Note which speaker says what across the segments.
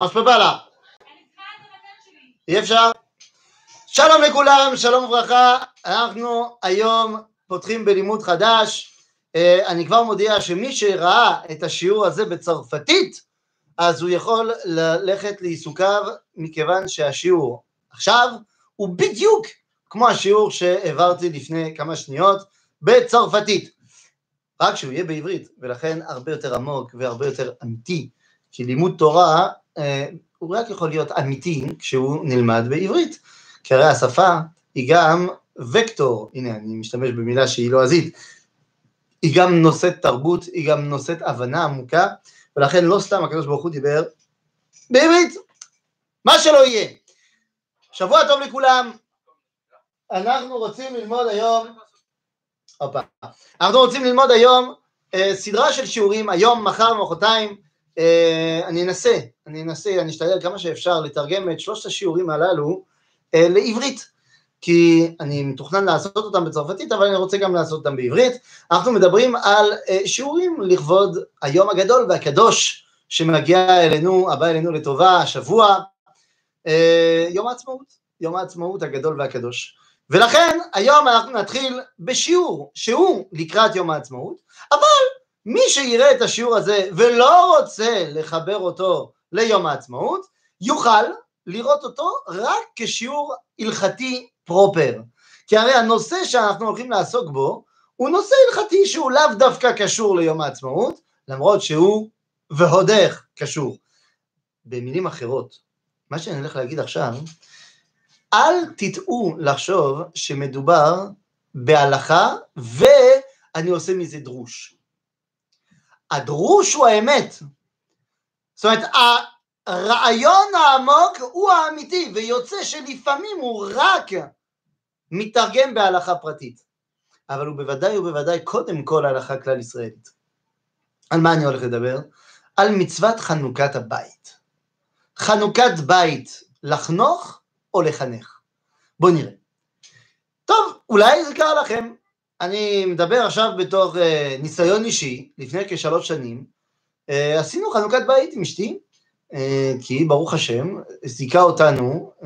Speaker 1: אספבלה. אי אפשר? שלום לכולם, שלום וברכה, אנחנו היום פותחים בלימוד חדש, אה, אני כבר מודיע שמי שראה את השיעור הזה בצרפתית, אז הוא יכול ללכת לעיסוקיו, מכיוון שהשיעור עכשיו הוא בדיוק כמו השיעור שהעברתי לפני כמה שניות בצרפתית, רק שהוא יהיה בעברית, ולכן הרבה יותר עמוק והרבה יותר אמיתי, כי לימוד תורה הוא רק יכול להיות אמיתי כשהוא נלמד בעברית, כי הרי השפה היא גם וקטור, הנה אני משתמש במילה שהיא לועזית, לא היא גם נושאת תרבות, היא גם נושאת הבנה עמוקה, ולכן לא סתם הקדוש ברוך הוא דיבר בעברית, מה שלא יהיה. שבוע טוב לכולם, אנחנו רוצים ללמוד היום, אופה, אנחנו רוצים ללמוד היום אה, סדרה של שיעורים, היום, מחר, מחרתיים, אה, אני אנסה, אני אנסה, אני אשתדל כמה שאפשר לתרגם את שלושת השיעורים הללו אה, לעברית, כי אני מתוכנן לעשות אותם בצרפתית, אבל אני רוצה גם לעשות אותם בעברית. אנחנו מדברים על אה, שיעורים לכבוד היום הגדול והקדוש שמגיע אלינו, הבא אלינו לטובה, השבוע, יום העצמאות, יום העצמאות הגדול והקדוש. ולכן היום אנחנו נתחיל בשיעור שהוא לקראת יום העצמאות, אבל מי שיראה את השיעור הזה ולא רוצה לחבר אותו ליום העצמאות, יוכל לראות אותו רק כשיעור הלכתי פרופר. כי הרי הנושא שאנחנו הולכים לעסוק בו הוא נושא הלכתי שהוא לאו דווקא קשור ליום העצמאות, למרות שהוא ועוד איך קשור. במילים אחרות, מה שאני הולך להגיד עכשיו, אל תטעו לחשוב שמדובר בהלכה ואני עושה מזה דרוש. הדרוש הוא האמת. זאת אומרת, הרעיון העמוק הוא האמיתי, ויוצא שלפעמים הוא רק מתרגם בהלכה פרטית. אבל הוא בוודאי ובוודאי קודם כל הלכה כלל ישראלית. על מה אני הולך לדבר? על מצוות חנוכת הבית. חנוכת בית, לחנוך או לחנך? בואו נראה. טוב, אולי זה קרה לכם, אני מדבר עכשיו בתור uh, ניסיון אישי, לפני כשלוש שנים, uh, עשינו חנוכת בית עם אשתי, uh, כי ברוך השם, זיכה אותנו uh,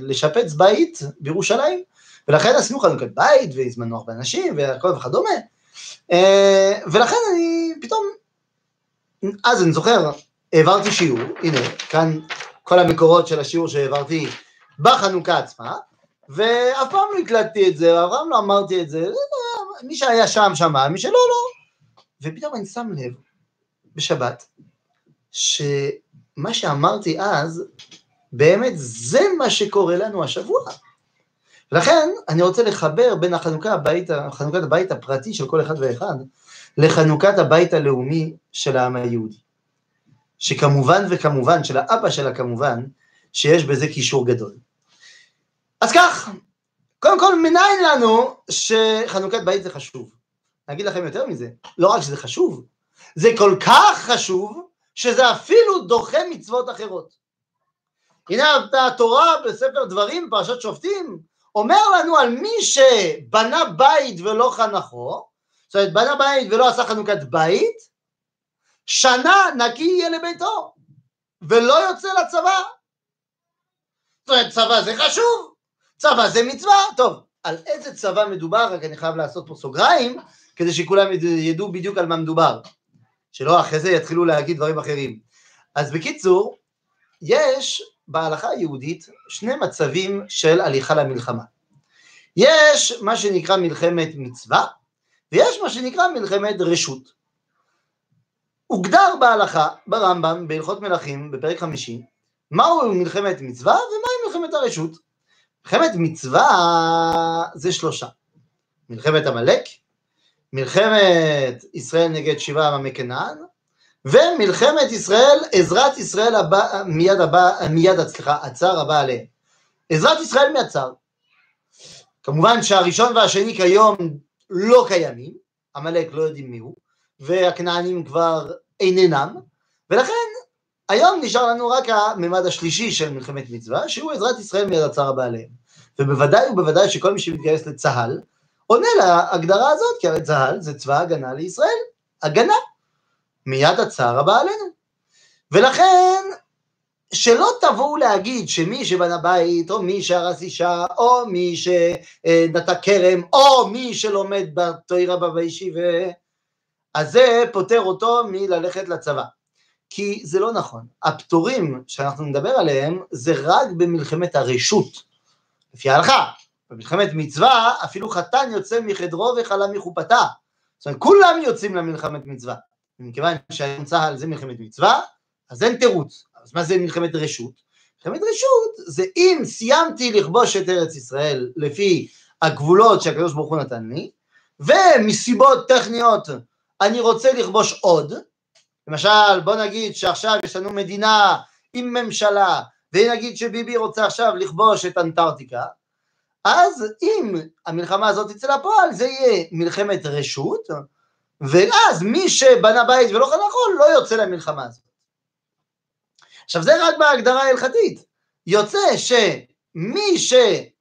Speaker 1: לשפץ בית בירושלים, ולכן עשינו חנוכת בית, והזמנו הרבה אנשים, והכל וכדומה, uh, ולכן אני פתאום, אז אני זוכר, העברתי שיעור, הנה, כאן כל המקורות של השיעור שהעברתי בחנוכה עצמה, ואף פעם לא הקלטתי את זה, אף פעם לא אמרתי את זה, מי שהיה שם שמע, מי שלא, לא. ופתאום אני שם לב, בשבת, שמה שאמרתי אז, באמת זה מה שקורה לנו השבוע. לכן אני רוצה לחבר בין החנוכת הבית, חנוכת הבית הפרטי של כל אחד ואחד, לחנוכת הבית הלאומי של העם היהודי. שכמובן וכמובן, של האבא שלה כמובן, שיש בזה קישור גדול. אז כך, קודם כל מניין לנו שחנוכת בית זה חשוב. אני אגיד לכם יותר מזה, לא רק שזה חשוב, זה כל כך חשוב, שזה אפילו דוחה מצוות אחרות. הנה התורה בספר דברים, פרשת שופטים, אומר לנו על מי שבנה בית ולא חנכו, זאת אומרת בנה בית ולא עשה חנוכת בית, שנה נקי יהיה לביתו, ולא יוצא לצבא. זאת אומרת צבא זה חשוב, צבא זה מצווה, טוב, על איזה צבא מדובר, רק אני חייב לעשות פה סוגריים, כדי שכולם ידעו בדיוק על מה מדובר, שלא אחרי זה יתחילו להגיד דברים אחרים. אז בקיצור, יש בהלכה היהודית שני מצבים של הליכה למלחמה. יש מה שנקרא מלחמת מצווה, ויש מה שנקרא מלחמת רשות. הוגדר בהלכה, ברמב"ם, בהלכות מלכים, בפרק חמישי, מהו מלחמת מצווה ומהי מלחמת הרשות. מלחמת מצווה זה שלושה. מלחמת עמלק, מלחמת ישראל נגד שבעה עממי כנען, ומלחמת ישראל, עזרת ישראל הבא, מיד הבא, מיד, סליחה, הצר הבא עליהם. עזרת ישראל מהצר. כמובן שהראשון והשני כיום לא קיימים, עמלק לא יודעים מי הוא, והכנענים כבר איננם, ולכן היום נשאר לנו רק הממד השלישי של מלחמת מצווה, שהוא עזרת ישראל מיד הצער הבעליהם. ובוודאי ובוודאי שכל מי שמתגייס לצה"ל, עונה להגדרה הזאת, כי הרי צה"ל זה צבא הגנה לישראל, הגנה, מיד הצער הבא. ולכן, שלא תבואו להגיד שמי שבנה בית, או מי שהרס אישה, או מי שנטע כרם, או מי שלומד בתוירה בישיבה, אז זה פוטר אותו מללכת לצבא. כי זה לא נכון. הפטורים שאנחנו נדבר עליהם זה רק במלחמת הרשות, לפי ההלכה. במלחמת מצווה אפילו חתן יוצא מחדרו וחלה מחופתה. זאת אומרת, כולם יוצאים למלחמת מצווה. מכיוון שהיום צה"ל זה מלחמת מצווה, אז אין תירוץ. אז מה זה מלחמת רשות? מלחמת רשות זה אם סיימתי לכבוש את ארץ ישראל לפי הגבולות שהקדוש ברוך הוא נתן לי, ומסיבות טכניות אני רוצה לכבוש עוד, למשל בוא נגיד שעכשיו יש לנו מדינה עם ממשלה, ונגיד שביבי רוצה עכשיו לכבוש את אנטארקטיקה, אז אם המלחמה הזאת תצא לפועל זה יהיה מלחמת רשות, ואז מי שבנה בית ולא נכון, לא יוצא למלחמה הזאת. עכשיו זה רק בהגדרה ההלכתית. יוצא שמי שעשה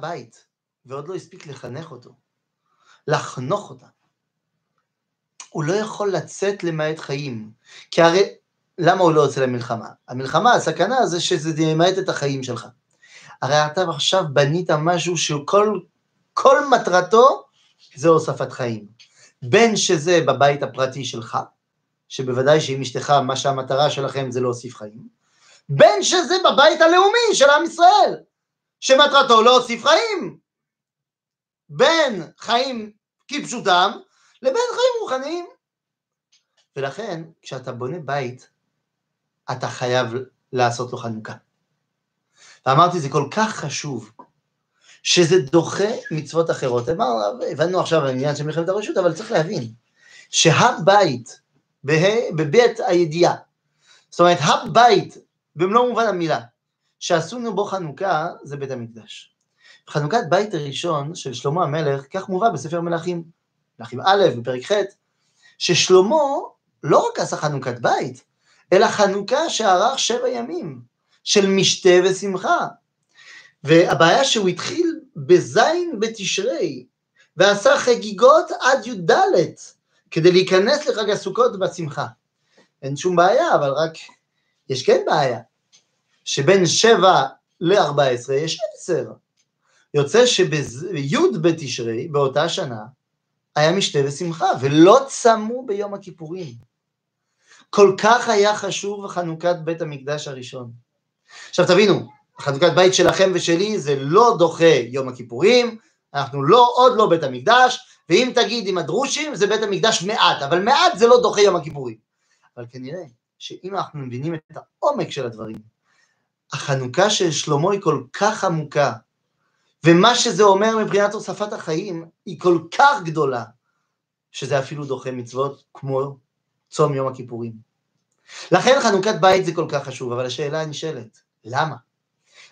Speaker 1: בית ועוד לא הספיק לחנך אותו, לחנוך אותה, הוא לא יכול לצאת למעט חיים. כי הרי, למה הוא לא יוצא למלחמה? המלחמה, הסכנה זה שזה ימעט את החיים שלך. הרי אתה עכשיו בנית משהו שכל כל מטרתו זה הוספת חיים. בין שזה בבית הפרטי שלך, שבוודאי שעם אשתך, מה שהמטרה שלכם זה להוסיף חיים, בין שזה בבית הלאומי של עם ישראל, שמטרתו להוסיף חיים. בין חיים כפשוטם לבין חיים רוחניים. ולכן, כשאתה בונה בית, אתה חייב לעשות לו חנוכה. ואמרתי, זה כל כך חשוב, שזה דוחה מצוות אחרות. הבנו עכשיו העניין של מלחמת הרשות, אבל צריך להבין שהבית, בבית הידיעה, זאת אומרת, הבית, במלוא מובן המילה, שעשינו בו חנוכה, זה בית המקדש. חנוכת בית הראשון של שלמה המלך, כך מובא בספר מלכים, מלכים א', בפרק ח', ששלמה לא רק עשה חנוכת בית, אלא חנוכה שארך שבע ימים, של משתה ושמחה. והבעיה שהוא התחיל בזין בתשרי, ועשה חגיגות עד י"ד, כדי להיכנס לחג הסוכות בשמחה. אין שום בעיה, אבל רק יש כן בעיה, שבין שבע ל-14 יש עשר. יוצא שבי' בתשרי, באותה שנה, היה משתה ושמחה, ולא צמו ביום הכיפורים. כל כך היה חשוב חנוכת בית המקדש הראשון. עכשיו תבינו, חנוכת בית שלכם ושלי זה לא דוחה יום הכיפורים, אנחנו לא, עוד לא בית המקדש, ואם תגיד עם הדרושים זה בית המקדש מעט, אבל מעט זה לא דוחה יום הכיפורים. אבל כנראה שאם אנחנו מבינים את העומק של הדברים, החנוכה של שלמה היא כל כך עמוקה, ומה שזה אומר מבחינת הוספת החיים היא כל כך גדולה, שזה אפילו דוחה מצוות כמו צום יום הכיפורים. לכן חנוכת בית זה כל כך חשוב, אבל השאלה הנשאלת, למה?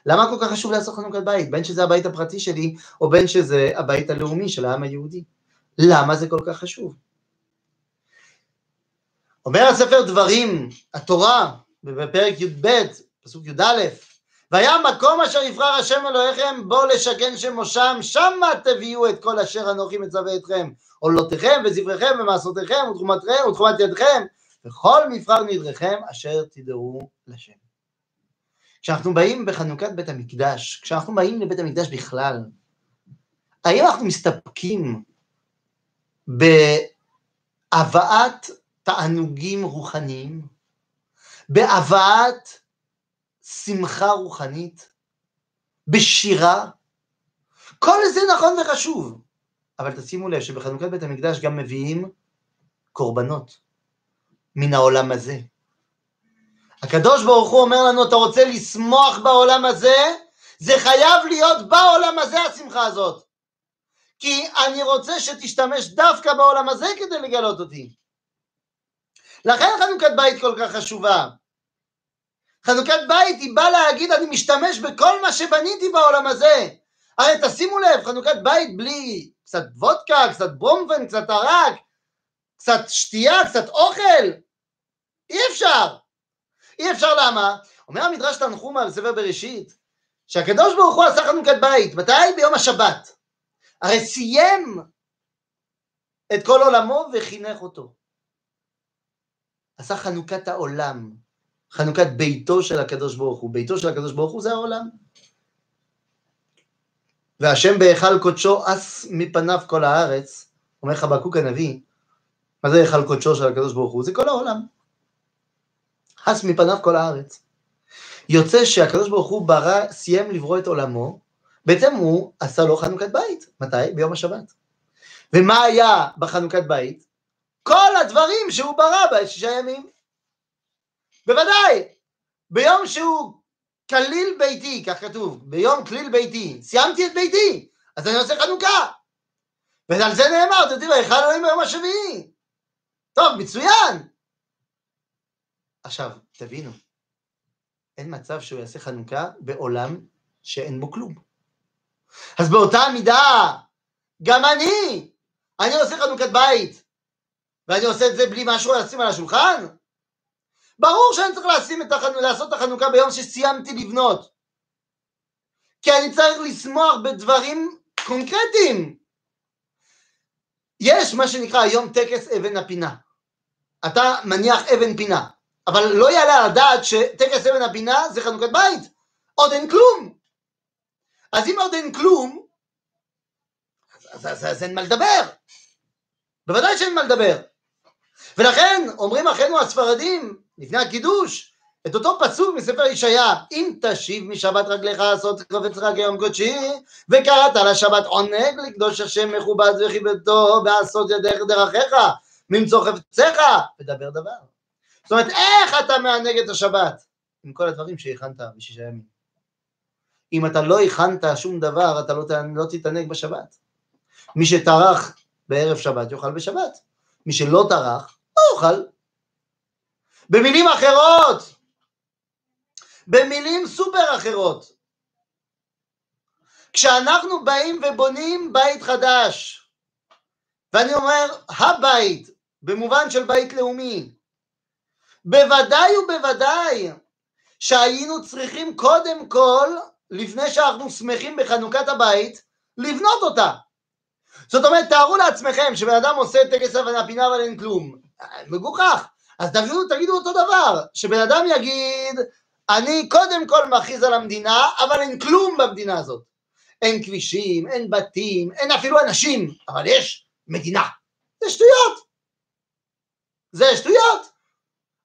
Speaker 1: למה כל כך חשוב לעשות חנוכת בית? בין שזה הבית הפרטי שלי, או בין שזה הבית הלאומי של העם היהודי. למה זה כל כך חשוב? אומר הספר דברים, התורה, בפרק י"ב, פסוק י"א, והיה מקום אשר יבחר השם אלוהיכם בו לשכן שמושם, שמה תביאו את כל אשר אנוכי מצווה אתכם, עולותיכם וזבריכם ומעשותיכם ותחומתכם ותחומת ידכם, וכל מבחר נדריכם אשר תדעו לשם. כשאנחנו באים בחנוכת בית המקדש, כשאנחנו באים לבית המקדש בכלל, האם אנחנו מסתפקים בהבאת תענוגים רוחניים, בהבאת שמחה רוחנית, בשירה, כל זה נכון וחשוב, אבל תשימו לב שבחנוכת בית המקדש גם מביאים קורבנות מן העולם הזה. הקדוש ברוך הוא אומר לנו, אתה רוצה לשמוח בעולם הזה? זה חייב להיות בעולם הזה השמחה הזאת. כי אני רוצה שתשתמש דווקא בעולם הזה כדי לגלות אותי. לכן חנוכת בית כל כך חשובה. חנוכת בית היא באה להגיד אני משתמש בכל מה שבניתי בעולם הזה. הרי תשימו לב, חנוכת בית בלי קצת וודקה, קצת ברומפן, קצת ערק, קצת שתייה, קצת אוכל, אי אפשר. אי אפשר למה? אומר המדרש תנחומה בספר בראשית, שהקדוש ברוך הוא עשה חנוכת בית, מתי? ביום השבת. הרי סיים את כל עולמו וחינך אותו. עשה חנוכת העולם, חנוכת ביתו של הקדוש ברוך הוא. ביתו של הקדוש ברוך הוא זה העולם. והשם בהיכל קודשו אס מפניו כל הארץ, אומר חבקוק הנביא, מה זה היכל קודשו של הקדוש ברוך הוא? זה כל העולם. אס מפניו כל הארץ. יוצא שהקדוש ברוך הוא ברא, סיים לברוא את עולמו, בעצם הוא עשה לו חנוכת בית. מתי? ביום השבת. ומה היה בחנוכת בית? כל הדברים שהוא ברא בשישה ימים. בוודאי, ביום שהוא כליל ביתי, כך כתוב, ביום כליל ביתי, סיימתי את ביתי, אז אני עושה חנוכה. ועל זה נאמר, אתם יודעים, היכל אלוהים ביום השביעי. טוב, מצוין. עכשיו, תבינו, אין מצב שהוא יעשה חנוכה בעולם שאין בו כלום. אז באותה מידה, גם אני, אני עושה חנוכת בית, ואני עושה את זה בלי משהו לשים על השולחן? ברור שאני צריך לשים את החנ... לעשות את החנוכה ביום שסיימתי לבנות. כי אני צריך לשמוח בדברים קונקרטיים. יש מה שנקרא היום טקס אבן הפינה. אתה מניח אבן פינה, אבל לא יעלה על הדעת שטקס אבן הפינה זה חנוכת בית. עוד אין כלום. אז אם עוד אין כלום, אז, אז, אז אין מה לדבר. בוודאי שאין מה לדבר. ולכן אומרים אחינו הספרדים, לפני הקידוש, את אותו פסוק מספר ישעיה, אם תשיב משבת רגליך לעשות קובץ רק יום קודשי, וקראת לשבת עונג לקדוש השם מכובד וכיבדתו, ועשות ידך דרכיך, ממצוא חפציך, ודבר דבר. זאת אומרת, איך אתה מענג את השבת? עם כל הדברים שהכנת בשישה ימים. אם אתה לא הכנת שום דבר, אתה לא, לא תתענג בשבת. מי שטרח בערב שבת יאכל בשבת. מי שלא טרח, לא יאכל. במילים אחרות, במילים סופר אחרות, כשאנחנו באים ובונים בית חדש, ואני אומר הבית, במובן של בית לאומי, בוודאי ובוודאי שהיינו צריכים קודם כל, לפני שאנחנו שמחים בחנוכת הבית, לבנות אותה. זאת אומרת, תארו לעצמכם שבן אדם עושה טקס הבנה פינה אבל אין כלום. מגוחך. אז תגידו, תגידו אותו דבר, שבן אדם יגיד, אני קודם כל מכריז על המדינה, אבל אין כלום במדינה הזאת. אין כבישים, אין בתים, אין אפילו אנשים, אבל יש מדינה. זה שטויות. זה שטויות.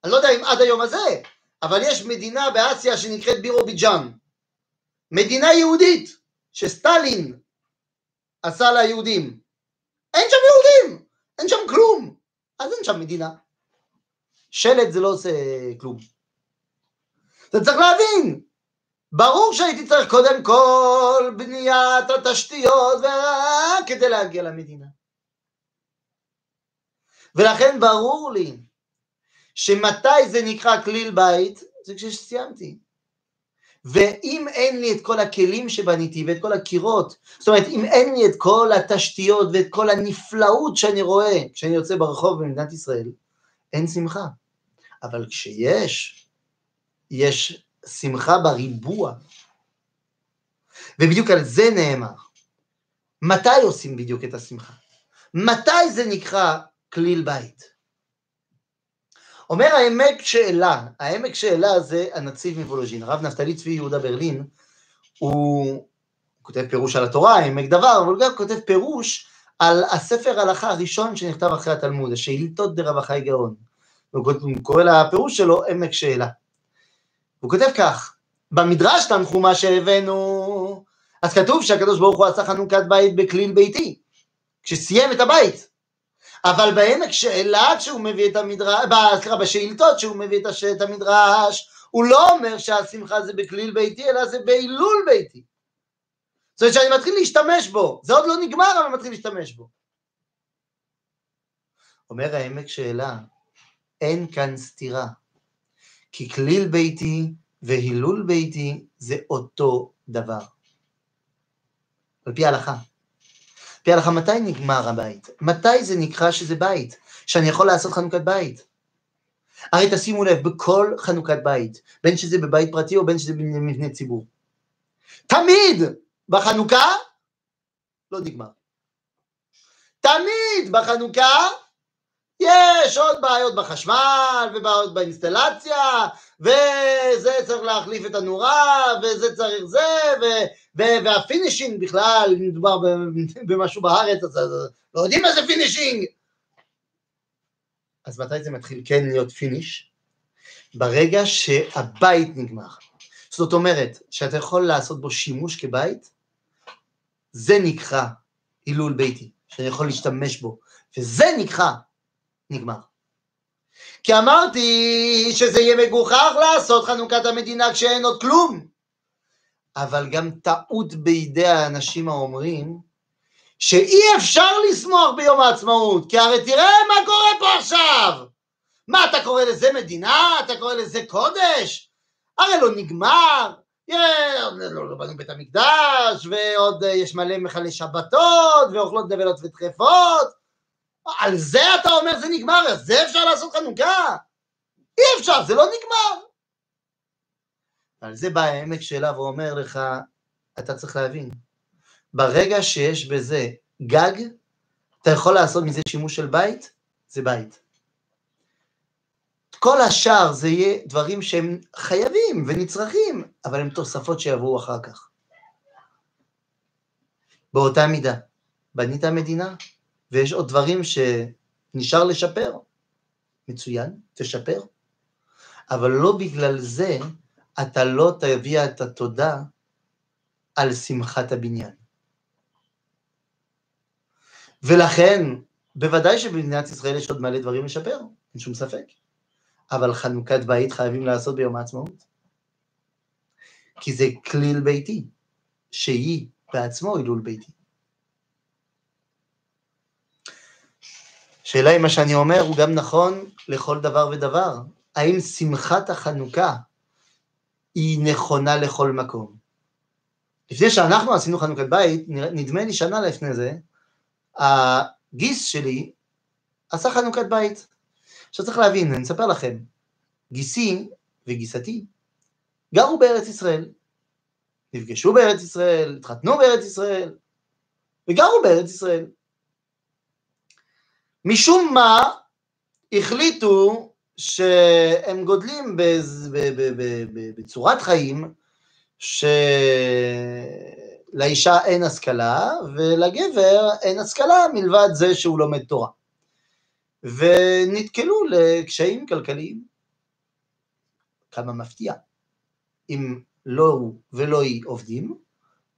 Speaker 1: אני לא יודע אם עד היום הזה, אבל יש מדינה באסיה שנקראת בירוביג'אן. מדינה יהודית, שסטלין עשה ליהודים. אין שם יהודים, אין שם כלום, אז אין שם מדינה. שלט זה לא עושה כלום. אתה צריך להבין, ברור שהייתי צריך קודם כל בניית התשתיות כדי להגיע למדינה. ולכן ברור לי שמתי זה נקרא כליל בית, זה כשסיימתי. ואם אין לי את כל הכלים שבניתי ואת כל הקירות, זאת אומרת, אם אין לי את כל התשתיות ואת כל הנפלאות שאני רואה כשאני יוצא ברחוב במדינת ישראל, אין שמחה. אבל כשיש, יש שמחה בריבוע. ובדיוק על זה נאמר. מתי עושים בדיוק את השמחה? מתי זה נקרא כליל בית? אומר העמק שאלה, העמק שאלה זה הנציב מוולוז'ין, הרב נפתלי צבי יהודה ברלין, הוא כותב פירוש על התורה, עמק דבר, אבל הוא גם כותב פירוש על הספר הלכה הראשון שנכתב אחרי התלמוד, השאילתות דרב החי גאון. הוא קורא לפירוש שלו עמק שאלה. הוא כותב כך, במדרש תנחומה שהבאנו, אז כתוב שהקדוש ברוך הוא עשה חנוכת בית בכליל ביתי, כשסיים את הבית. אבל בעמק שאלה כשהוא מביא את המדרש, סליחה, בשאילתות שהוא מביא את המדרש, הוא לא אומר שהשמחה זה בכליל ביתי, אלא זה בהילול ביתי. זאת אומרת שאני מתחיל להשתמש בו, זה עוד לא נגמר, אבל אני מתחיל להשתמש בו. אומר העמק שאלה, אין כאן סתירה, כי כליל ביתי והילול ביתי זה אותו דבר. על פי ההלכה. פי הלכה, מתי נגמר הבית? מתי זה נקרא שזה בית? שאני יכול לעשות חנוכת בית? הרי תשימו לב, בכל חנוכת בית, בין שזה בבית פרטי או בין שזה במבנה ציבור, תמיד בחנוכה לא נגמר. תמיד בחנוכה יש עוד בעיות בחשמל, ובעיות באינסטלציה, וזה צריך להחליף את הנורה, וזה צריך זה, ו- ו- וה finishing בכלל, אם מדובר במשהו בארץ, אז לא יודעים מה זה finishing. אז מתי זה מתחיל כן להיות finish? ברגע שהבית נגמר. זאת אומרת, שאתה יכול לעשות בו שימוש כבית, זה נקרא הילול ביתי, שאני יכול להשתמש בו, וזה נקרא נגמר. כי אמרתי שזה יהיה מגוחך לעשות חנוכת המדינה כשאין עוד כלום. אבל גם טעות בידי האנשים האומרים שאי אפשר לשמוח ביום העצמאות, כי הרי תראה מה קורה פה עכשיו. מה, אתה קורא לזה מדינה? אתה קורא לזה קודש? הרי לא נגמר. לא, בנו בית המקדש, ועוד אה, יש מלא מכלי שבתות, ואוכלות נבלות וטרפות. על זה אתה אומר זה נגמר, אז זה אפשר לעשות חנוכה? אי אפשר, זה לא נגמר. על זה בא העמק שלה ואומר לך, אתה צריך להבין, ברגע שיש בזה גג, אתה יכול לעשות מזה שימוש של בית, זה בית. כל השאר זה יהיה דברים שהם חייבים ונצרכים, אבל הם תוספות שיבואו אחר כך. באותה מידה, בנית מדינה, ויש עוד דברים שנשאר לשפר, מצוין, תשפר. אבל לא בגלל זה אתה לא תביע את התודה על שמחת הבניין. ולכן, בוודאי שבמדינת ישראל יש עוד מלא דברים לשפר, אין שום ספק. אבל חנוכת בית חייבים לעשות ביום העצמאות. כי זה כליל ביתי, שהיא בעצמו הילול ביתי. שאלה אם מה שאני אומר הוא גם נכון לכל דבר ודבר. האם שמחת החנוכה היא נכונה לכל מקום? לפני שאנחנו עשינו חנוכת בית, נדמה לי שנה לפני זה, הגיס שלי עשה חנוכת בית. עכשיו צריך להבין, אני אספר לכם, גיסי וגיסתי גרו בארץ ישראל, נפגשו בארץ ישראל, התחתנו בארץ ישראל, וגרו בארץ ישראל. משום מה החליטו שהם גודלים בצורת חיים שלאישה אין השכלה ולגבר אין השכלה מלבד זה שהוא לומד תורה. ונתקלו לקשיים כלכליים. כמה מפתיע. אם לא הוא ולא היא עובדים,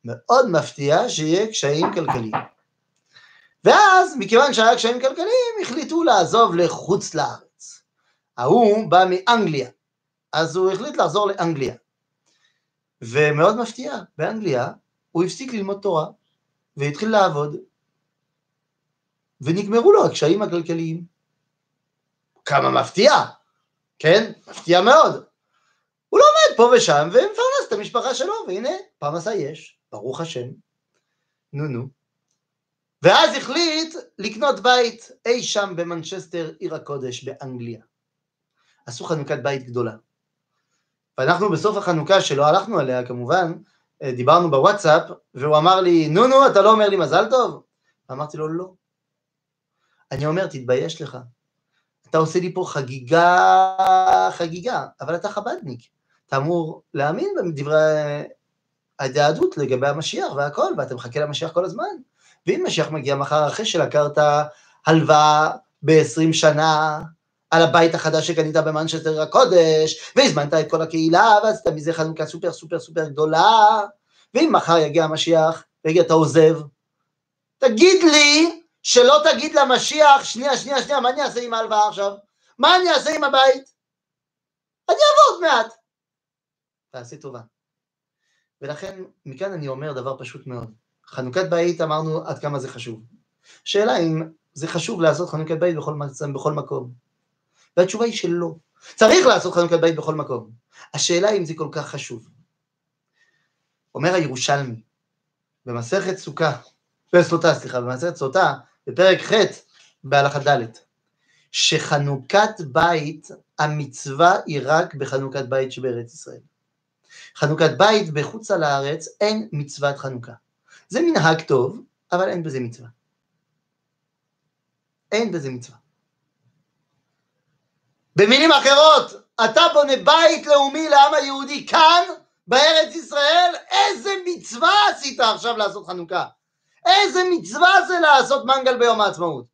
Speaker 1: מאוד מפתיע שיהיה קשיים כלכליים. ואז, מכיוון שהיה קשיים כלכליים, החליטו לעזוב לחוץ לארץ. ההוא בא מאנגליה, אז הוא החליט לחזור לאנגליה. ומאוד מפתיע, באנגליה הוא הפסיק ללמוד תורה, והתחיל לעבוד, ונגמרו לו הקשיים הכלכליים. כמה מפתיע, כן? מפתיע מאוד. הוא לומד פה ושם ומפרנס את המשפחה שלו, והנה, פרנסה יש, ברוך השם. נו נו. ואז החליט לקנות בית אי שם במנצ'סטר, עיר הקודש, באנגליה. עשו חנוכת בית גדולה. ואנחנו בסוף החנוכה, שלא הלכנו עליה כמובן, אה, דיברנו בוואטסאפ, והוא אמר לי, נו נו, אתה לא אומר לי מזל טוב? אמרתי לו, לא. אני אומר, תתבייש לך. אתה עושה לי פה חגיגה, חגיגה, אבל אתה חבדניק. אתה אמור להאמין בדברי היהדות לגבי המשיח והכל, ואתה מחכה למשיח כל הזמן. ואם משיח מגיע מחר אחרי שלקרת הלוואה ב-20 שנה על הבית החדש שקנית במנצ'סטר הקודש, והזמנת את כל הקהילה, ועשית מזה חנוכה סופר סופר סופר גדולה, ואם מחר יגיע המשיח, ויגיד אתה עוזב, תגיד לי שלא תגיד למשיח, שנייה, שנייה, שנייה, מה אני אעשה עם ההלוואה עכשיו? מה אני אעשה עם הבית? אני אעבור עוד מעט. תעשי טובה. ולכן, מכאן אני אומר דבר פשוט מאוד. חנוכת בית אמרנו עד כמה זה חשוב. שאלה אם זה חשוב לעשות חנוכת בית בכל, בכל מקום. והתשובה היא שלא. צריך לעשות חנוכת בית בכל מקום. השאלה אם זה כל כך חשוב. אומר הירושלמי, במסכת סוכה, סוטה, סליחה, במסכת סוטה, בפרק ח' בהלכה ד', שחנוכת בית, המצווה היא רק בחנוכת בית שבארץ ישראל. חנוכת בית בחוץ על הארץ אין מצוות חנוכה. זה מנהג טוב, אבל אין בזה מצווה. אין בזה מצווה. במילים אחרות, אתה בונה בית לאומי לעם היהודי כאן, בארץ ישראל, איזה מצווה עשית עכשיו לעשות חנוכה? איזה מצווה זה לעשות מנגל ביום העצמאות?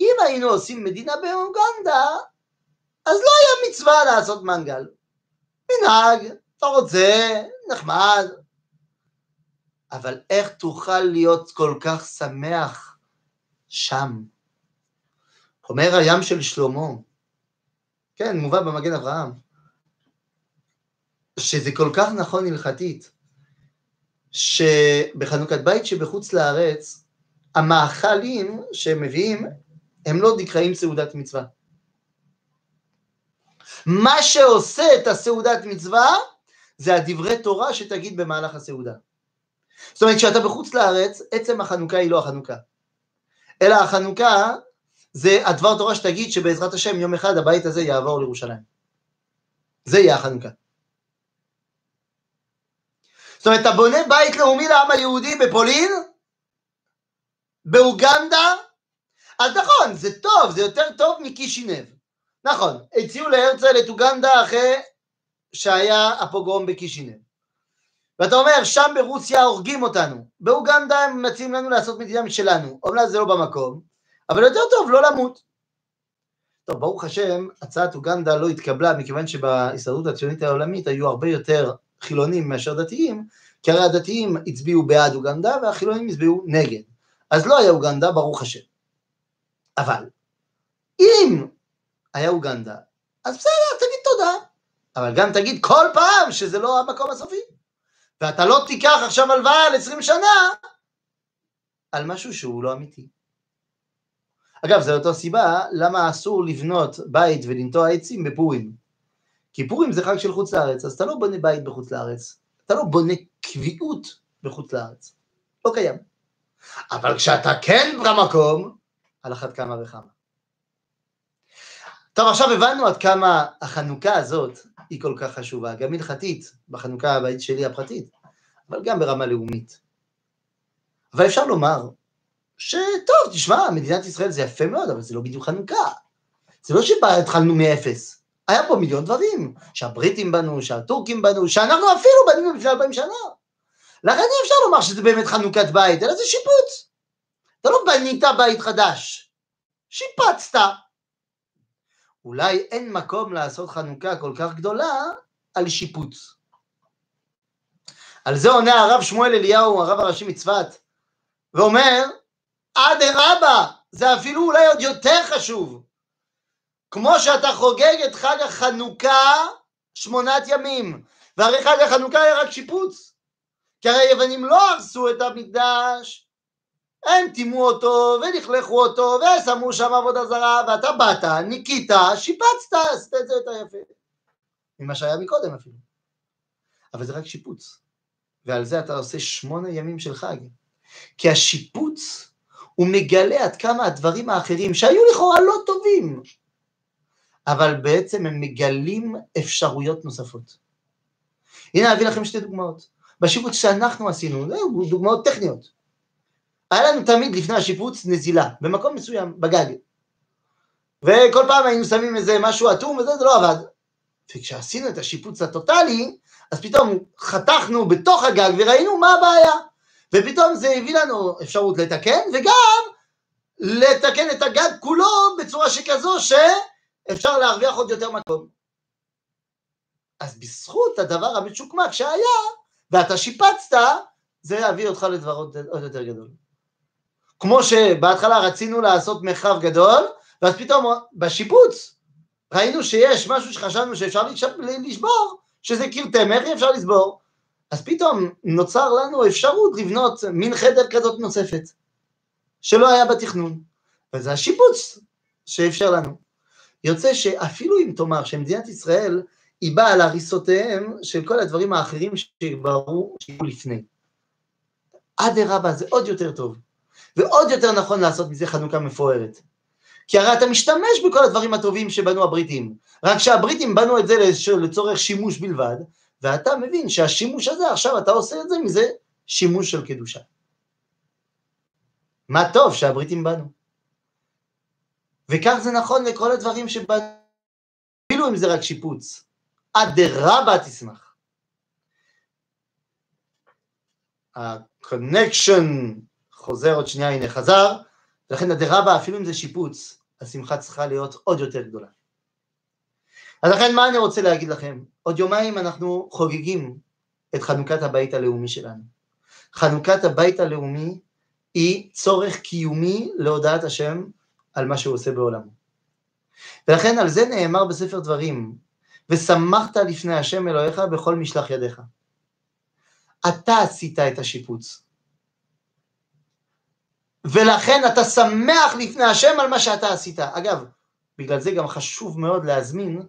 Speaker 1: אם היינו עושים מדינה באוגנדה, אז לא היה מצווה לעשות מנגל. מנהג, אתה רוצה, נחמד. אבל איך תוכל להיות כל כך שמח שם? אומר הים של שלמה, כן, מובא במגן אברהם, שזה כל כך נכון הלכתית, שבחנוכת בית שבחוץ לארץ, המאכלים שהם מביאים, הם לא נקראים סעודת מצווה. מה שעושה את הסעודת מצווה, זה הדברי תורה שתגיד במהלך הסעודה. זאת אומרת, כשאתה בחוץ לארץ, עצם החנוכה היא לא החנוכה. אלא החנוכה זה הדבר תורה שתגיד שבעזרת השם יום אחד הבית הזה יעבור לירושלים. זה יהיה החנוכה. זאת אומרת, אתה בונה בית לאומי לעם היהודי בפולין, באוגנדה, אז נכון, זה טוב, זה יותר טוב מקישינב. נכון, הציעו להרצל את אוגנדה אחרי שהיה הפוגרום בקישינב. ואתה אומר, שם ברוסיה הורגים אותנו, באוגנדה הם מציעים לנו לעשות מדינה משלנו, אומנם זה לא במקום, אבל יותר טוב לא למות. טוב, ברוך השם, הצעת אוגנדה לא התקבלה, מכיוון שבהסתדרות הציונית העולמית היו הרבה יותר חילונים מאשר דתיים, כי הרי הדתיים הצביעו בעד אוגנדה והחילונים הצביעו נגד. אז לא היה אוגנדה, ברוך השם. אבל, אם היה אוגנדה, אז בסדר, תגיד תודה. אבל גם תגיד כל פעם שזה לא המקום הסופי. ואתה לא תיקח עכשיו הלוואה על 20 שנה על משהו שהוא לא אמיתי. אגב, זו אותה סיבה למה אסור לבנות בית ולנטוע עצים בפורים. כי פורים זה חג של חוץ לארץ, אז אתה לא בונה בית בחוץ לארץ, אתה לא בונה קביעות בחוץ לארץ. לא קיים. אבל כשאתה כן במקום, על אחת כמה וכמה. טוב, עכשיו הבנו עד כמה החנוכה הזאת היא כל כך חשובה, גם הלכתית, בחנוכה הבית שלי הפרטית, אבל גם ברמה לאומית. אבל אפשר לומר שטוב, תשמע, מדינת ישראל זה יפה מאוד, אבל זה לא בדיוק חנוכה. זה לא שהתחלנו מאפס. היה פה מיליון דברים, שהבריטים בנו, שהטורקים בנו, שאנחנו אפילו בנינו לפני 40 שנה. לכן אי אפשר לומר שזה באמת חנוכת בית, אלא זה שיפוץ. אתה לא בנית בית חדש, שיפצת. אולי אין מקום לעשות חנוכה כל כך גדולה על שיפוץ. על זה עונה הרב שמואל אליהו, הרב הראשי מצפת, ואומר, אדרבה, זה אפילו אולי עוד יותר חשוב. כמו שאתה חוגג את חג החנוכה שמונת ימים, והרי חג החנוכה היה רק שיפוץ. כי הרי היוונים לא הרסו את המקדש, הם טימאו אותו ולכלכו אותו ושמו שם עבודה זרה, ואתה באת, ניקית, שיפצת, עשית את זה יותר יפה. ממה שהיה מקודם אפילו. אבל זה רק שיפוץ. ועל זה אתה עושה שמונה ימים של חג. כי השיפוץ הוא מגלה עד כמה הדברים האחרים, שהיו לכאורה לא טובים, אבל בעצם הם מגלים אפשרויות נוספות. הנה אביא לכם שתי דוגמאות. בשיפוץ שאנחנו עשינו, דוגמאות טכניות. היה לנו תמיד לפני השיפוץ נזילה, במקום מסוים, בגג. וכל פעם היינו שמים איזה משהו אטום וזה, זה לא עבד. וכשעשינו את השיפוץ הטוטלי, אז פתאום חתכנו בתוך הגג וראינו מה הבעיה. ופתאום זה הביא לנו אפשרות לתקן, וגם לתקן את הגג כולו בצורה שכזו שאפשר להרוויח עוד יותר מקום. אז בזכות הדבר המצ'וקמק שהיה, ואתה שיפצת, זה יביא אותך לדבר עוד, עוד יותר גדול. כמו שבהתחלה רצינו לעשות מרחב גדול, ואז פתאום בשיפוץ ראינו שיש משהו שחשבנו שאפשר לשבור, שזה קיר תמר, אי אפשר לסבור. אז פתאום נוצר לנו אפשרות לבנות מין חדר כזאת נוספת, שלא היה בתכנון, וזה השיפוץ שאפשר לנו. יוצא שאפילו אם תאמר שמדינת ישראל היא באה על הריסותיהם של כל הדברים האחרים שברור שהיו לפני. אדרבה, זה עוד יותר טוב, ועוד יותר נכון לעשות מזה חנוכה מפוארת. כי הרי אתה משתמש בכל הדברים הטובים שבנו הבריטים, רק שהבריטים בנו את זה לצורך שימוש בלבד, ואתה מבין שהשימוש הזה, עכשיו אתה עושה את זה מזה שימוש של קדושה. מה טוב שהבריטים בנו. וכך זה נכון לכל הדברים שבאנו, אפילו אם זה רק שיפוץ. אדרבה תשמח. ה connection חוזר עוד שנייה, הנה חזר, ולכן אדרבה, אפילו אם זה שיפוץ, השמחה צריכה להיות עוד יותר גדולה. אז לכן מה אני רוצה להגיד לכם? עוד יומיים אנחנו חוגגים את חנוכת הבית הלאומי שלנו. חנוכת הבית הלאומי היא צורך קיומי להודעת השם על מה שהוא עושה בעולמו. ולכן על זה נאמר בספר דברים, ושמחת לפני השם אלוהיך בכל משלח ידיך. אתה עשית את השיפוץ. ולכן אתה שמח לפני השם על מה שאתה עשית. אגב, בגלל זה גם חשוב מאוד להזמין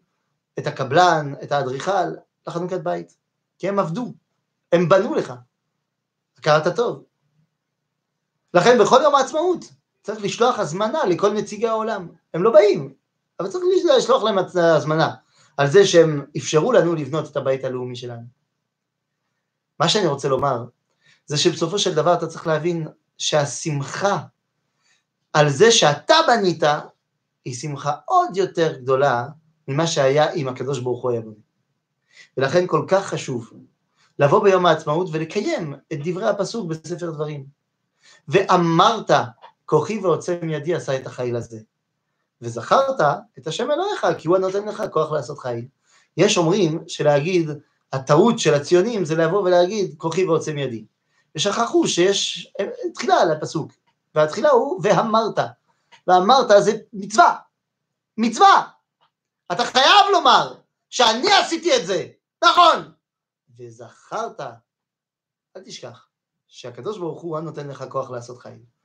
Speaker 1: את הקבלן, את האדריכל, לחנוכת בית. כי הם עבדו, הם בנו לך. הכרת טוב. לכן בכל יום העצמאות צריך לשלוח הזמנה לכל נציגי העולם. הם לא באים, אבל צריך לשלוח להם הזמנה על זה שהם אפשרו לנו לבנות את הבית הלאומי שלנו. מה שאני רוצה לומר, זה שבסופו של דבר אתה צריך להבין שהשמחה על זה שאתה בנית, היא שמחה עוד יותר גדולה ממה שהיה אם הקדוש ברוך הוא היה. ולכן כל כך חשוב לבוא ביום העצמאות ולקיים את דברי הפסוק בספר דברים. ואמרת, כוחי ועוצם ידי עשה את החיל הזה. וזכרת את השם אלוהיך, כי הוא הנותן לך כוח לעשות חיל. יש אומרים שלהגיד, הטעות של הציונים זה לבוא ולהגיד, כוחי ועוצם ידי. ושכחו שיש תחילה על הפסוק, והתחילה הוא ואמרת. ואמרת זה מצווה, מצווה. אתה חייב לומר שאני עשיתי את זה, נכון. וזכרת, אל תשכח, שהקדוש ברוך הוא נותן לך כוח לעשות חיים.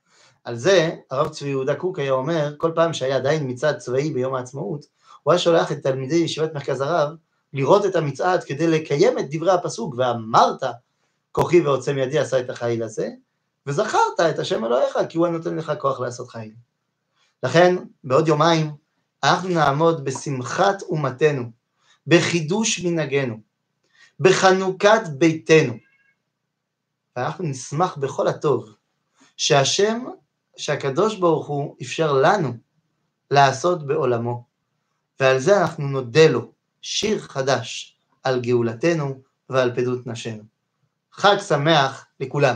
Speaker 1: על זה הרב צבי יהודה קוק היה אומר, כל פעם שהיה עדיין מצעד צבאי ביום העצמאות, הוא היה שולח את תלמידי ישיבת מרכז הרב לראות את המצעד כדי לקיים את דברי הפסוק, ואמרת, כוחי ועוצם ידי עשה את החיל הזה, וזכרת את השם אלוהיך, כי הוא הנותן לך כוח לעשות חיל. לכן, בעוד יומיים, אנחנו נעמוד בשמחת אומתנו, בחידוש מנהגנו, בחנוכת ביתנו. ואנחנו נשמח בכל הטוב שהשם, שהקדוש ברוך הוא אפשר לנו לעשות בעולמו. ועל זה אנחנו נודה לו שיר חדש על גאולתנו ועל פדות נשינו. חג שמח לכולם.